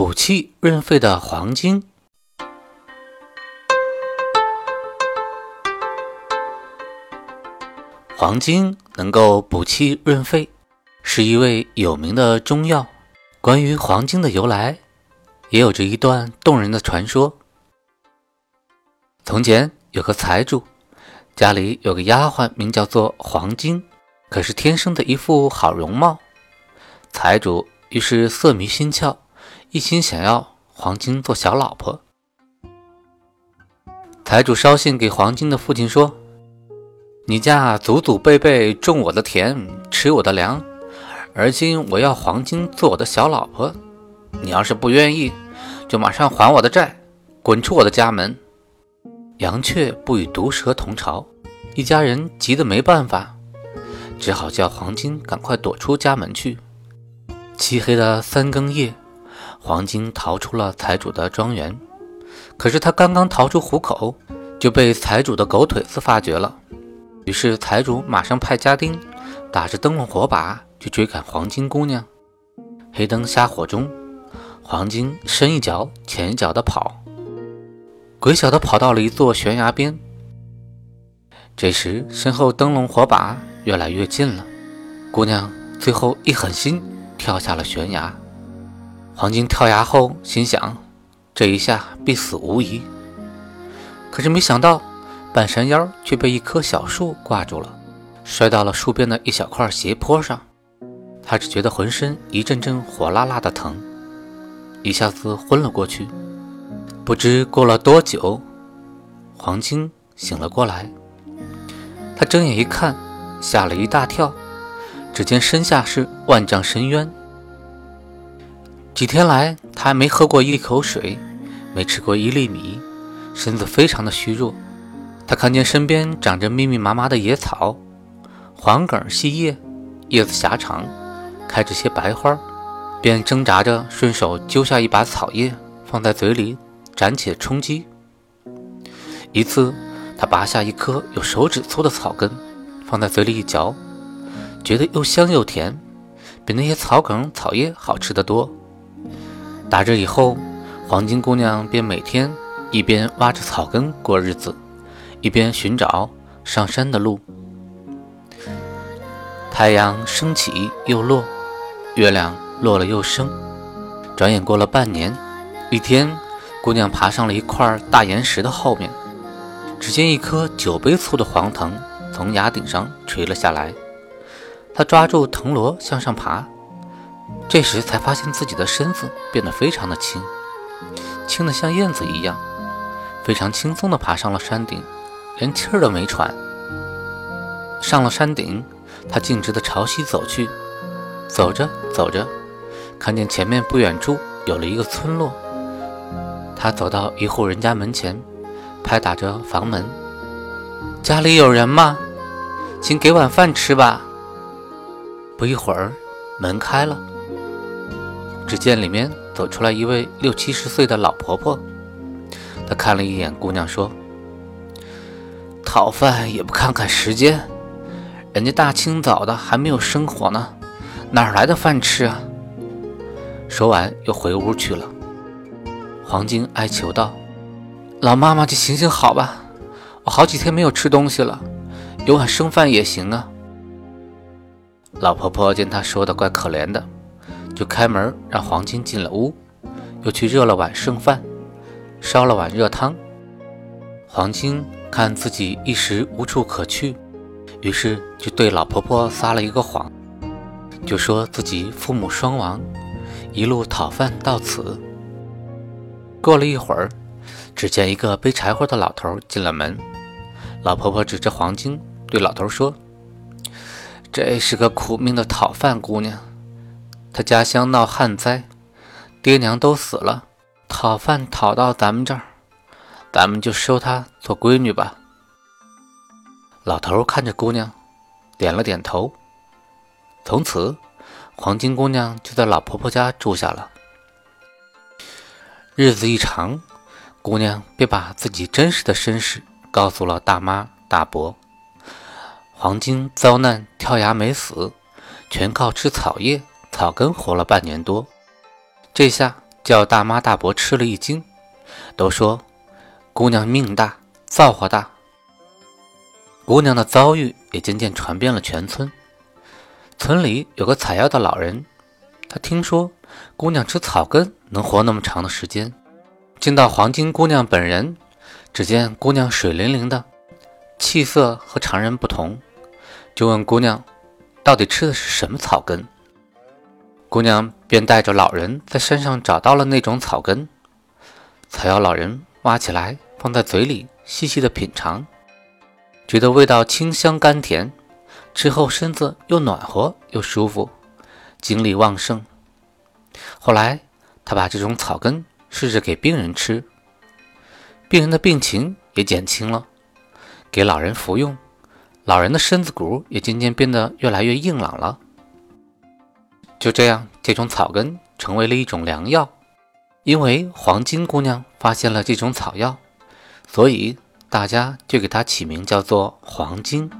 补气润肺的黄精。黄精能够补气润肺，是一味有名的中药。关于黄精的由来，也有着一段动人的传说。从前有个财主，家里有个丫鬟，名叫做黄精，可是天生的一副好容貌。财主于是色迷心窍，一心想要黄金做小老婆。财主捎信给黄金的父亲说。你家祖祖辈辈种我的田，吃我的粮，而今我要黄金做我的小老婆。你要是不愿意，就马上还我的债，滚出我的家门。羊雀不与毒蛇同巢，一家人急得没办法，只好叫黄金赶快躲出家门去。漆黑的三更夜，黄金逃出了财主的庄园，可是他刚刚逃出虎口，就被财主的狗腿子发觉了。于是财主马上派家丁打着灯笼火把去追赶黄金姑娘。黑灯瞎火中，黄金深一脚浅一脚的跑，鬼晓得跑到了一座悬崖边。这时身后灯笼火把越来越近了，姑娘最后一狠心跳下了悬崖。黄金跳崖后心想，这一下必死无疑。可是没想到。半山腰却被一棵小树挂住了，摔到了树边的一小块斜坡上。他只觉得浑身一阵阵火辣辣的疼，一下子昏了过去。不知过了多久，黄金醒了过来。他睁眼一看，吓了一大跳，只见身下是万丈深渊。几天来，他还没喝过一口水，没吃过一粒米，身子非常的虚弱。他看见身边长着密密麻麻的野草，黄梗细叶，叶子狭长，开着些白花，便挣扎着顺手揪下一把草叶，放在嘴里暂且充饥。一次，他拔下一颗有手指粗的草根，放在嘴里一嚼，觉得又香又甜，比那些草梗草叶好吃得多。打这以后，黄金姑娘便每天一边挖着草根过日子。一边寻找上山的路，太阳升起又落，月亮落了又升。转眼过了半年，一天，姑娘爬上了一块大岩石的后面，只见一颗酒杯粗的黄藤从崖顶上垂了下来。她抓住藤萝向上爬，这时才发现自己的身子变得非常的轻，轻的像燕子一样，非常轻松的爬上了山顶。连气儿都没喘，上了山顶，他径直的朝西走去。走着走着，看见前面不远处有了一个村落。他走到一户人家门前，拍打着房门：“家里有人吗？请给碗饭吃吧。”不一会儿，门开了，只见里面走出来一位六七十岁的老婆婆。她看了一眼姑娘，说。讨饭也不看看时间，人家大清早的还没有生火呢，哪来的饭吃啊？说完又回屋去了。黄金哀求道：“老妈妈，就行行好吧，我好几天没有吃东西了，有碗生饭也行啊。”老婆婆见他说的怪可怜的，就开门让黄金进了屋，又去热了碗剩饭，烧了碗热汤。黄金。看自己一时无处可去，于是就对老婆婆撒了一个谎，就说自己父母双亡，一路讨饭到此。过了一会儿，只见一个背柴火的老头进了门，老婆婆指着黄金对老头说：“这是个苦命的讨饭姑娘，他家乡闹旱灾，爹娘都死了，讨饭讨到咱们这儿，咱们就收她做闺女吧。老头看着姑娘，点了点头。从此，黄金姑娘就在老婆婆家住下了。日子一长，姑娘便把自己真实的身世告诉了大妈大伯。黄金遭难跳崖没死，全靠吃草叶草根活了半年多。这下叫大妈大伯吃了一惊，都说姑娘命大，造化大。姑娘的遭遇也渐渐传遍了全村。村里有个采药的老人，他听说姑娘吃草根能活那么长的时间，见到黄金姑娘本人，只见姑娘水灵灵的，气色和常人不同，就问姑娘到底吃的是什么草根。姑娘便带着老人在山上找到了那种草根，采药老人挖起来放在嘴里细细的品尝，觉得味道清香甘甜。吃后身子又暖和又舒服，精力旺盛。后来他把这种草根试着给病人吃，病人的病情也减轻了。给老人服用，老人的身子骨也渐渐变得越来越硬朗了。就这样，这种草根成为了一种良药。因为黄金姑娘发现了这种草药，所以大家就给它起名叫做黄金。